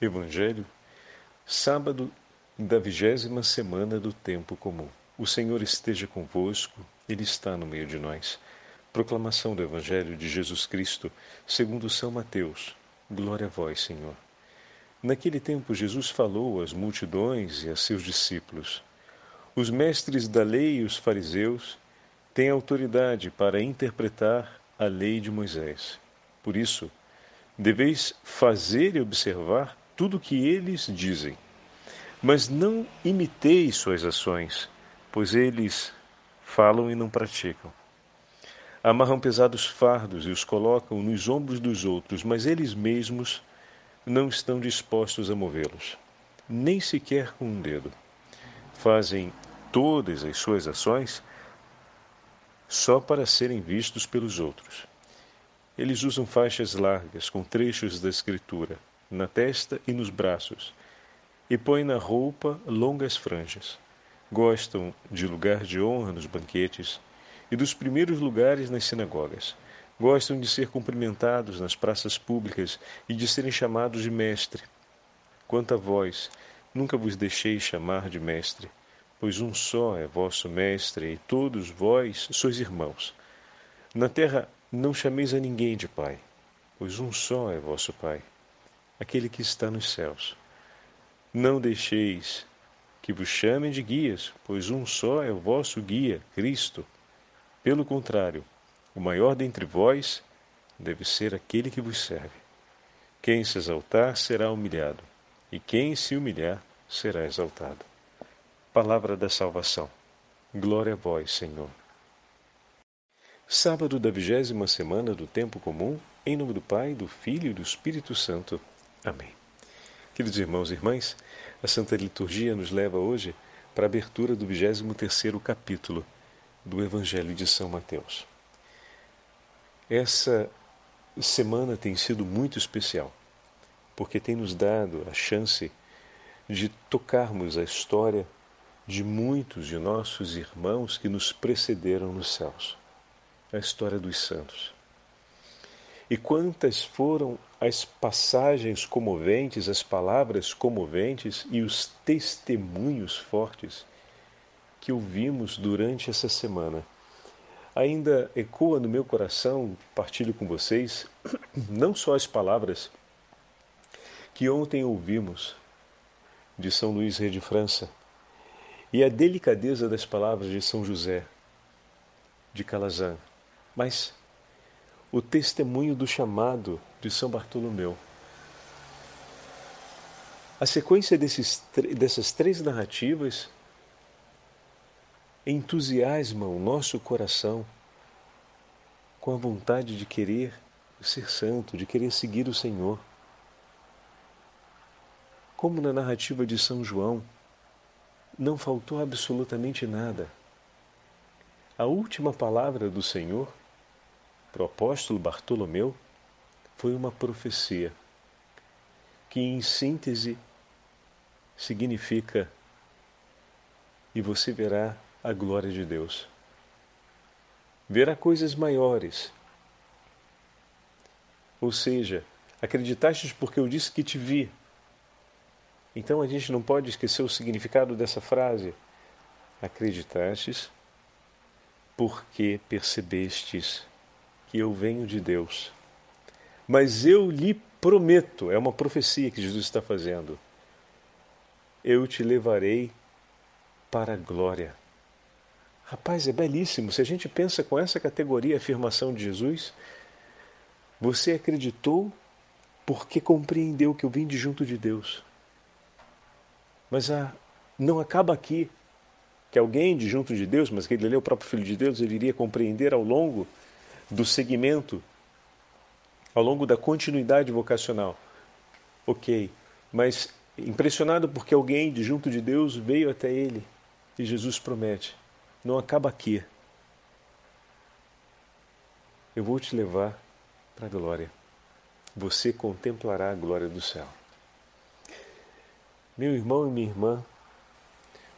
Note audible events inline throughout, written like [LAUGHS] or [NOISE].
Evangelho, sábado da vigésima semana do tempo comum. O Senhor esteja convosco, Ele está no meio de nós. Proclamação do Evangelho de Jesus Cristo, segundo São Mateus. Glória a vós, Senhor. Naquele tempo, Jesus falou às multidões e a seus discípulos: Os mestres da lei e os fariseus têm autoridade para interpretar a lei de Moisés. Por isso, deveis fazer e observar tudo o que eles dizem. Mas não imiteis suas ações, pois eles falam e não praticam. Amarram pesados fardos e os colocam nos ombros dos outros, mas eles mesmos não estão dispostos a movê-los, nem sequer com um dedo. Fazem todas as suas ações só para serem vistos pelos outros. Eles usam faixas largas com trechos da Escritura na testa e nos braços, e põem na roupa longas franjas. Gostam de lugar de honra nos banquetes e dos primeiros lugares nas sinagogas. Gostam de ser cumprimentados nas praças públicas e de serem chamados de mestre. Quanto a vós, nunca vos deixei chamar de mestre, pois um só é vosso mestre e todos vós sois irmãos. Na terra não chameis a ninguém de pai, pois um só é vosso pai aquele que está nos céus. Não deixeis que vos chamem de guias, pois um só é o vosso guia, Cristo. Pelo contrário, o maior dentre vós deve ser aquele que vos serve. Quem se exaltar será humilhado, e quem se humilhar será exaltado. Palavra da salvação. Glória a vós, Senhor. Sábado da vigésima semana do tempo comum, em nome do Pai, do Filho e do Espírito Santo. Amém. Queridos irmãos e irmãs, a Santa Liturgia nos leva hoje para a abertura do 23º capítulo do Evangelho de São Mateus. Essa semana tem sido muito especial, porque tem nos dado a chance de tocarmos a história de muitos de nossos irmãos que nos precederam nos céus, a história dos santos. E quantas foram as passagens comoventes, as palavras comoventes e os testemunhos fortes que ouvimos durante essa semana. Ainda ecoa no meu coração, partilho com vocês, [CLEARS THROAT] não só as palavras que ontem ouvimos de São Luís Rei de França e a delicadeza das palavras de São José de Calazan, mas o testemunho do chamado de São Bartolomeu. A sequência desses, dessas três narrativas entusiasma o nosso coração com a vontade de querer ser santo, de querer seguir o Senhor. Como na narrativa de São João, não faltou absolutamente nada. A última palavra do Senhor para o apóstolo Bartolomeu foi uma profecia que, em síntese, significa: e você verá a glória de Deus. Verá coisas maiores. Ou seja, acreditaste porque eu disse que te vi. Então a gente não pode esquecer o significado dessa frase. Acreditastes porque percebestes que eu venho de Deus. Mas eu lhe prometo, é uma profecia que Jesus está fazendo, eu te levarei para a glória. Rapaz, é belíssimo. Se a gente pensa com essa categoria, afirmação de Jesus, você acreditou porque compreendeu que eu vim de junto de Deus. Mas a, não acaba aqui. Que alguém de junto de Deus, mas que ele é o próprio Filho de Deus, ele iria compreender ao longo do segmento ao longo da continuidade vocacional. Ok, mas impressionado porque alguém de junto de Deus veio até ele e Jesus promete: não acaba aqui. Eu vou te levar para a glória. Você contemplará a glória do céu. Meu irmão e minha irmã,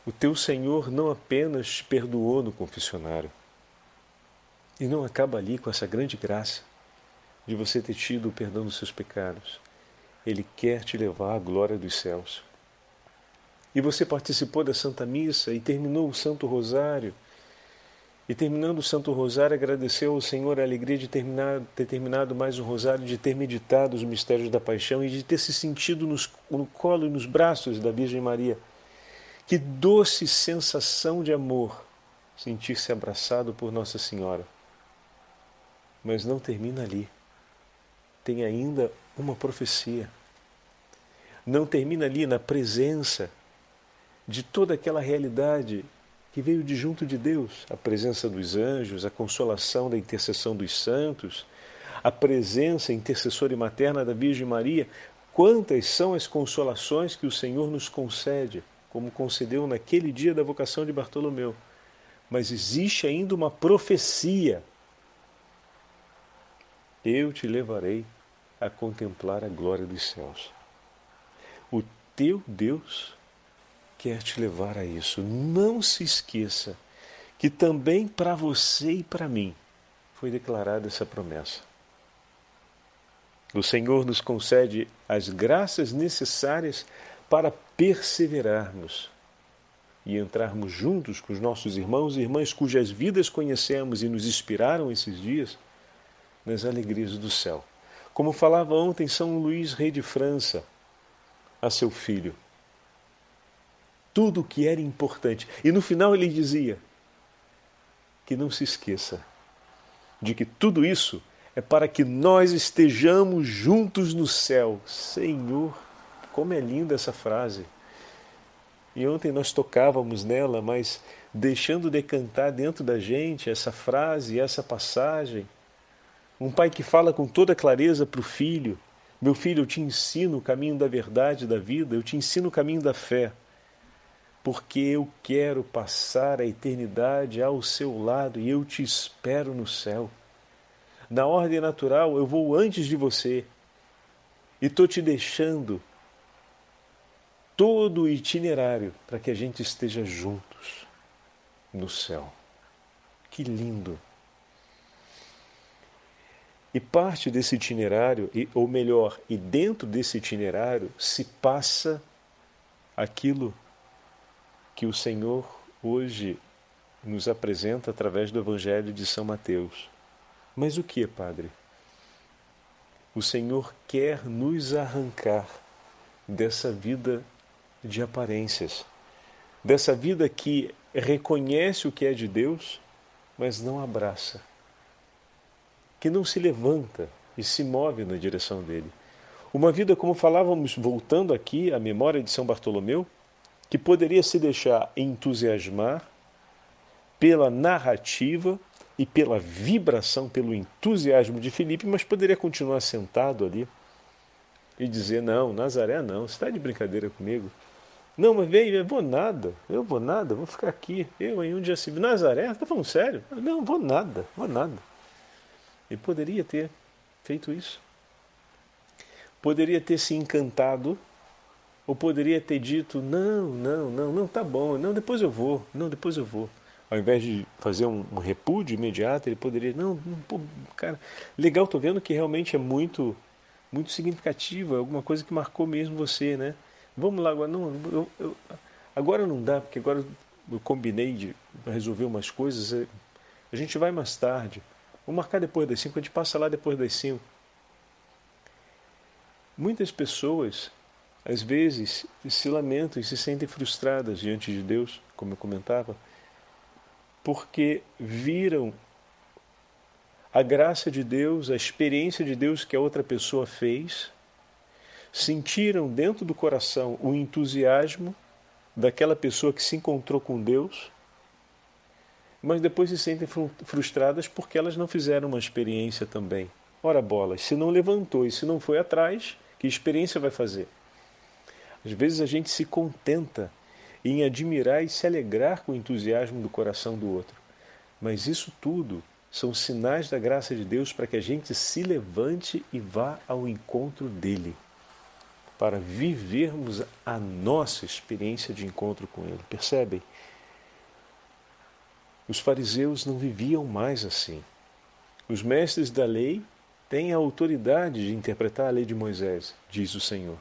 o teu Senhor não apenas te perdoou no confessionário, e não acaba ali com essa grande graça de você ter tido o perdão dos seus pecados. Ele quer te levar à glória dos céus. E você participou da Santa Missa e terminou o Santo Rosário. E terminando o Santo Rosário, agradeceu ao Senhor a alegria de terminar, ter terminado mais um rosário, de ter meditado os mistérios da paixão e de ter se sentido nos, no colo e nos braços da Virgem Maria. Que doce sensação de amor sentir-se abraçado por Nossa Senhora. Mas não termina ali. Tem ainda uma profecia. Não termina ali na presença de toda aquela realidade que veio de junto de Deus, a presença dos anjos, a consolação da intercessão dos santos, a presença intercessora e materna da Virgem Maria. Quantas são as consolações que o Senhor nos concede, como concedeu naquele dia da vocação de Bartolomeu. Mas existe ainda uma profecia. Eu te levarei a contemplar a glória dos céus. O teu Deus quer te levar a isso. Não se esqueça que também para você e para mim foi declarada essa promessa. O Senhor nos concede as graças necessárias para perseverarmos e entrarmos juntos com os nossos irmãos e irmãs cujas vidas conhecemos e nos inspiraram esses dias nas alegrias do céu. Como falava ontem São Luís, rei de França, a seu filho, tudo o que era importante. E no final ele dizia que não se esqueça de que tudo isso é para que nós estejamos juntos no céu. Senhor, como é linda essa frase. E ontem nós tocávamos nela, mas deixando decantar dentro da gente essa frase, essa passagem. Um pai que fala com toda clareza para o filho: Meu filho, eu te ensino o caminho da verdade da vida, eu te ensino o caminho da fé porque eu quero passar a eternidade ao seu lado e eu te espero no céu. Na ordem natural, eu vou antes de você e estou te deixando todo o itinerário para que a gente esteja juntos no céu. Que lindo! E parte desse itinerário, ou melhor, e dentro desse itinerário, se passa aquilo que o Senhor hoje nos apresenta através do Evangelho de São Mateus. Mas o que, Padre? O Senhor quer nos arrancar dessa vida de aparências, dessa vida que reconhece o que é de Deus, mas não abraça, que não se levanta e se move na direção dele. Uma vida, como falávamos, voltando aqui à memória de São Bartolomeu, que poderia se deixar entusiasmar pela narrativa e pela vibração, pelo entusiasmo de Filipe, mas poderia continuar sentado ali e dizer: Não, Nazaré não, você está de brincadeira comigo. Não, mas vem, eu vou nada, eu vou nada, vou ficar aqui. Eu em um dia se Nazaré, está falando sério? Não, vou nada, vou nada. E poderia ter feito isso. Poderia ter se encantado ou poderia ter dito: não, não, não, não, tá bom, não, depois eu vou, não, depois eu vou. Ao invés de fazer um, um repúdio imediato, ele poderia: não, pô, cara, legal, tô vendo que realmente é muito, muito significativo, é alguma coisa que marcou mesmo você, né? Vamos lá agora, não, eu, eu, agora não dá, porque agora eu combinei de resolver umas coisas, é, a gente vai mais tarde. Vou marcar depois das 5, a gente passa lá depois das 5. Muitas pessoas às vezes se lamentam e se sentem frustradas diante de Deus, como eu comentava, porque viram a graça de Deus, a experiência de Deus que a outra pessoa fez, sentiram dentro do coração o entusiasmo daquela pessoa que se encontrou com Deus, mas depois se sentem frustradas porque elas não fizeram uma experiência também. Ora bolas, se não levantou e se não foi atrás, que experiência vai fazer? Às vezes a gente se contenta em admirar e se alegrar com o entusiasmo do coração do outro. Mas isso tudo são sinais da graça de Deus para que a gente se levante e vá ao encontro dele, para vivermos a nossa experiência de encontro com ele. Percebem? Os fariseus não viviam mais assim. Os mestres da lei tem a autoridade de interpretar a lei de Moisés, diz o Senhor.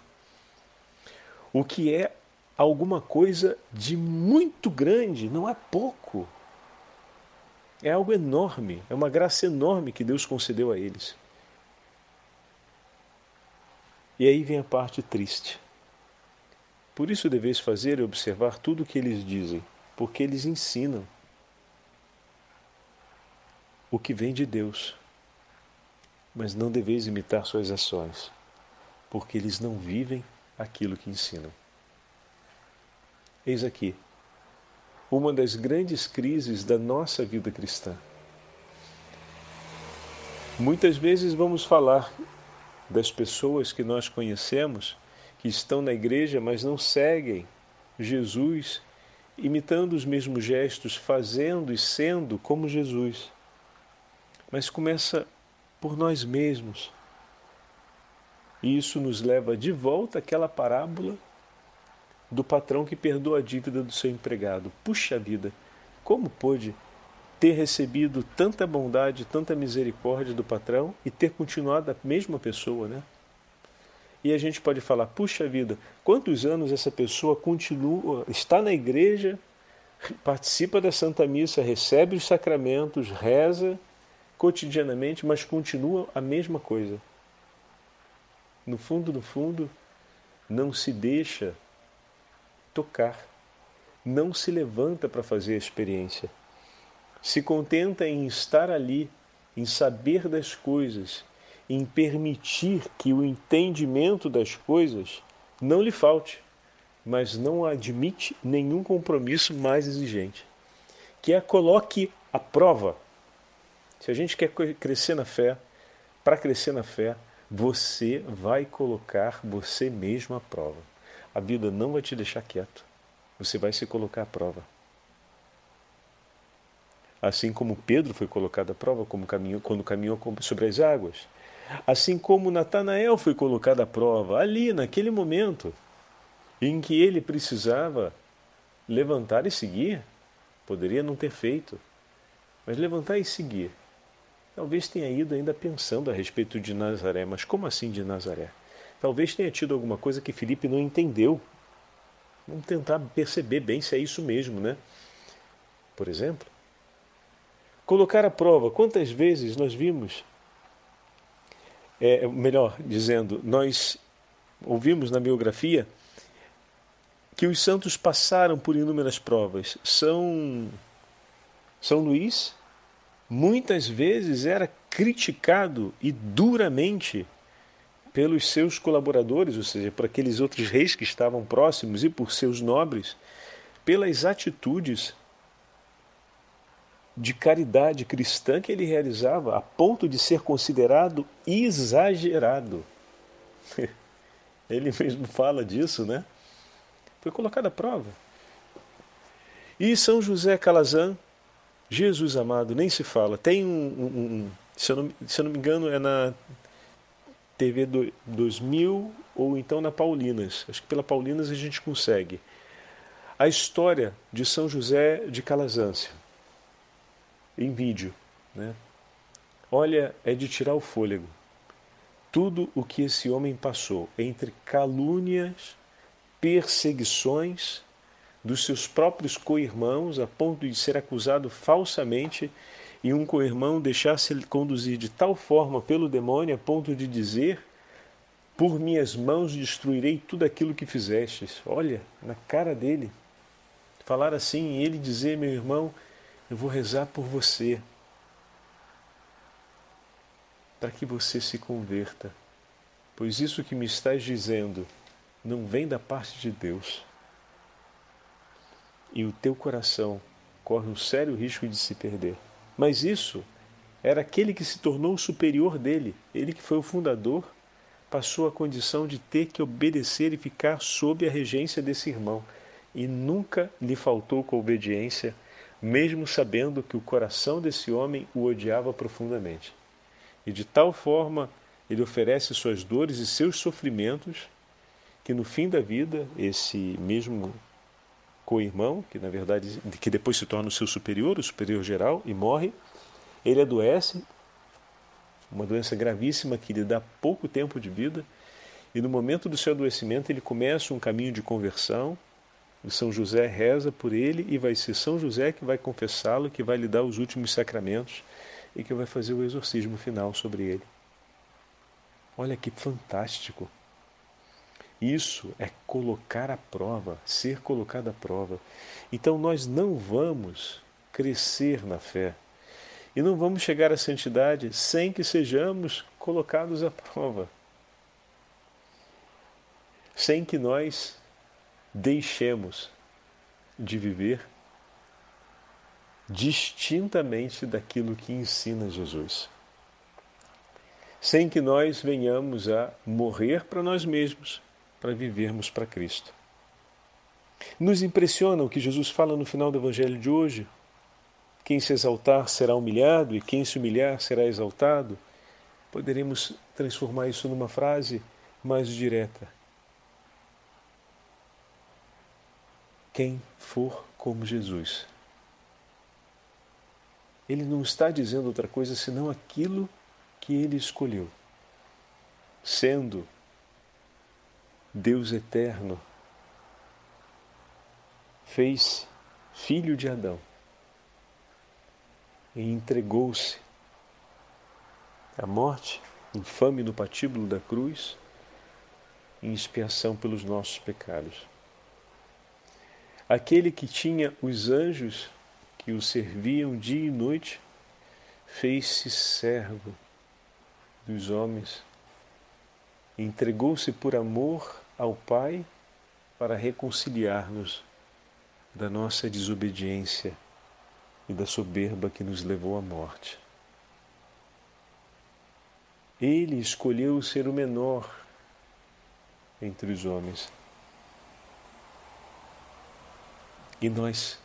O que é alguma coisa de muito grande, não é pouco. É algo enorme, é uma graça enorme que Deus concedeu a eles. E aí vem a parte triste. Por isso deveis fazer e observar tudo o que eles dizem, porque eles ensinam o que vem de Deus. Mas não deveis imitar suas ações, porque eles não vivem aquilo que ensinam. Eis aqui uma das grandes crises da nossa vida cristã. Muitas vezes vamos falar das pessoas que nós conhecemos, que estão na igreja, mas não seguem Jesus, imitando os mesmos gestos, fazendo e sendo como Jesus. Mas começa por nós mesmos. E isso nos leva de volta àquela parábola do patrão que perdoa a dívida do seu empregado. Puxa vida, como pôde ter recebido tanta bondade, tanta misericórdia do patrão e ter continuado a mesma pessoa, né? E a gente pode falar, puxa vida, quantos anos essa pessoa continua, está na igreja, participa da Santa Missa, recebe os sacramentos, reza cotidianamente, mas continua a mesma coisa. No fundo, no fundo, não se deixa tocar, não se levanta para fazer a experiência se contenta em estar ali, em saber das coisas, em permitir que o entendimento das coisas não lhe falte, mas não admite nenhum compromisso mais exigente. Que é coloque à prova. Se a gente quer crescer na fé, para crescer na fé, você vai colocar você mesmo à prova. A vida não vai te deixar quieto. Você vai se colocar à prova assim como Pedro foi colocado à prova como caminho, quando caminhou sobre as águas, assim como Natanael foi colocado à prova ali naquele momento em que ele precisava levantar e seguir, poderia não ter feito, mas levantar e seguir. Talvez tenha ido ainda pensando a respeito de Nazaré, mas como assim de Nazaré? Talvez tenha tido alguma coisa que Felipe não entendeu. Vamos tentar perceber bem se é isso mesmo, né? Por exemplo, Colocar à prova. Quantas vezes nós vimos, é, melhor dizendo, nós ouvimos na biografia que os santos passaram por inúmeras provas. São São Luís muitas vezes era criticado e duramente pelos seus colaboradores, ou seja, por aqueles outros reis que estavam próximos e por seus nobres, pelas atitudes de caridade cristã que ele realizava a ponto de ser considerado exagerado. [LAUGHS] Ele mesmo fala disso, né? Foi colocado à prova. E São José Calazan, Jesus amado, nem se fala. Tem um, um, um se, eu não, se eu não me engano, é na TV do, 2000 ou então na Paulinas. Acho que pela Paulinas a gente consegue. A história de São José de Calazância em vídeo. Né? Olha, é de tirar o fôlego. Tudo o que esse homem passou entre calúnias, perseguições dos seus próprios co-irmãos, a ponto de ser acusado falsamente e um co-irmão deixar-se conduzir de tal forma pelo demônio a ponto de dizer: Por minhas mãos destruirei tudo aquilo que fizestes. Olha, na cara dele. Falar assim e ele dizer: Meu irmão, eu vou rezar por você, para que você se converta, pois isso que me estás dizendo não vem da parte de Deus. E o teu coração corre um sério risco de se perder. Mas isso era aquele que se tornou o superior dele, ele que foi o fundador, passou a condição de ter que obedecer e ficar sob a regência desse irmão, e nunca lhe faltou com obediência mesmo sabendo que o coração desse homem o odiava profundamente. E de tal forma ele oferece suas dores e seus sofrimentos que no fim da vida esse mesmo co-irmão, que na verdade que depois se torna o seu superior, o superior geral e morre, ele adoece uma doença gravíssima que lhe dá pouco tempo de vida, e no momento do seu adoecimento ele começa um caminho de conversão. E São José reza por ele e vai ser São José que vai confessá-lo, que vai lhe dar os últimos sacramentos e que vai fazer o exorcismo final sobre ele. Olha que fantástico! Isso é colocar à prova, ser colocado à prova. Então nós não vamos crescer na fé e não vamos chegar à santidade sem que sejamos colocados à prova. Sem que nós deixemos de viver distintamente daquilo que ensina Jesus. Sem que nós venhamos a morrer para nós mesmos, para vivermos para Cristo. Nos impressiona o que Jesus fala no final do Evangelho de hoje. Quem se exaltar será humilhado e quem se humilhar será exaltado. Poderemos transformar isso numa frase mais direta. Quem for como Jesus. Ele não está dizendo outra coisa senão aquilo que ele escolheu. Sendo Deus eterno, fez filho de Adão e entregou-se à morte, infame no patíbulo da cruz, em expiação pelos nossos pecados. Aquele que tinha os anjos que o serviam dia e noite, fez-se servo dos homens, entregou-se por amor ao Pai para reconciliar-nos da nossa desobediência e da soberba que nos levou à morte. Ele escolheu ser o menor entre os homens. E nós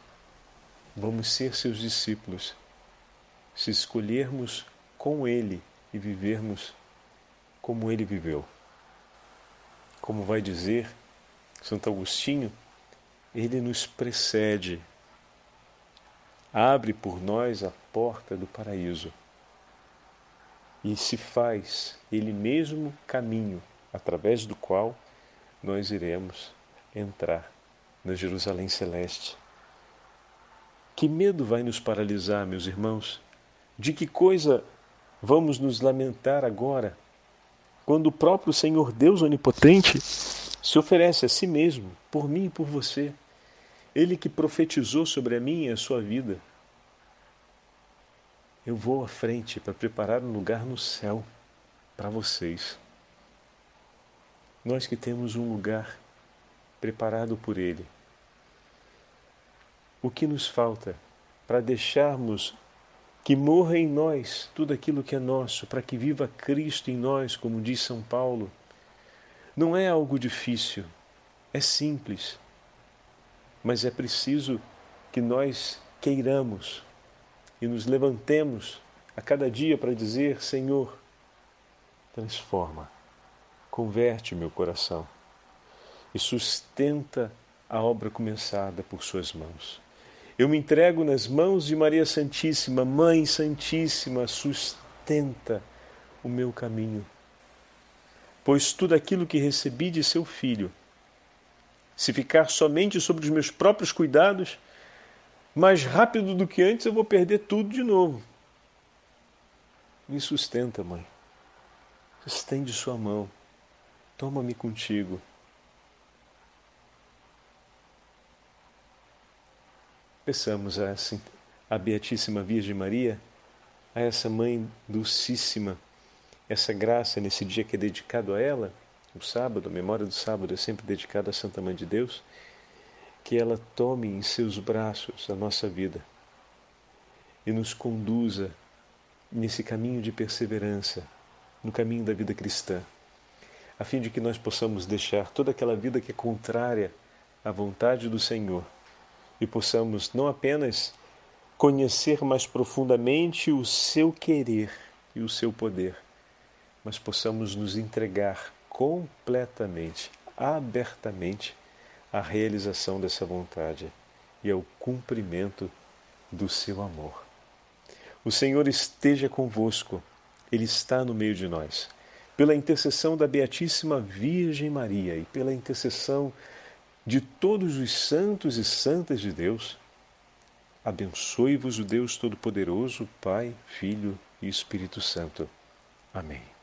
vamos ser seus discípulos se escolhermos com Ele e vivermos como Ele viveu. Como vai dizer Santo Agostinho, Ele nos precede abre por nós a porta do paraíso e se faz Ele mesmo caminho através do qual nós iremos entrar na Jerusalém Celeste. Que medo vai nos paralisar, meus irmãos? De que coisa vamos nos lamentar agora, quando o próprio Senhor Deus Onipotente se oferece a si mesmo, por mim e por você? Ele que profetizou sobre a minha e a sua vida. Eu vou à frente para preparar um lugar no céu para vocês. Nós que temos um lugar preparado por Ele. O que nos falta para deixarmos que morra em nós tudo aquilo que é nosso, para que viva Cristo em nós, como diz São Paulo? Não é algo difícil, é simples mas é preciso que nós queiramos e nos levantemos a cada dia para dizer: Senhor, transforma, converte meu coração e sustenta a obra começada por Suas mãos. Eu me entrego nas mãos de Maria Santíssima, Mãe Santíssima, sustenta o meu caminho. Pois tudo aquilo que recebi de seu Filho, se ficar somente sobre os meus próprios cuidados, mais rápido do que antes eu vou perder tudo de novo. Me sustenta, mãe. Estende sua mão. Toma-me contigo. Peçamos a, a Beatíssima Virgem Maria, a essa mãe dulcíssima, essa graça nesse dia que é dedicado a ela o sábado, a memória do sábado é sempre dedicada à Santa Mãe de Deus, que ela tome em seus braços a nossa vida e nos conduza nesse caminho de perseverança, no caminho da vida cristã, a fim de que nós possamos deixar toda aquela vida que é contrária à vontade do Senhor e possamos não apenas conhecer mais profundamente o seu querer e o seu poder, mas possamos nos entregar completamente, abertamente à realização dessa vontade e ao cumprimento do seu amor. O Senhor esteja convosco, Ele está no meio de nós. Pela intercessão da Beatíssima Virgem Maria e pela intercessão de todos os santos e santas de Deus, abençoe-vos o Deus Todo-Poderoso, Pai, Filho e Espírito Santo. Amém.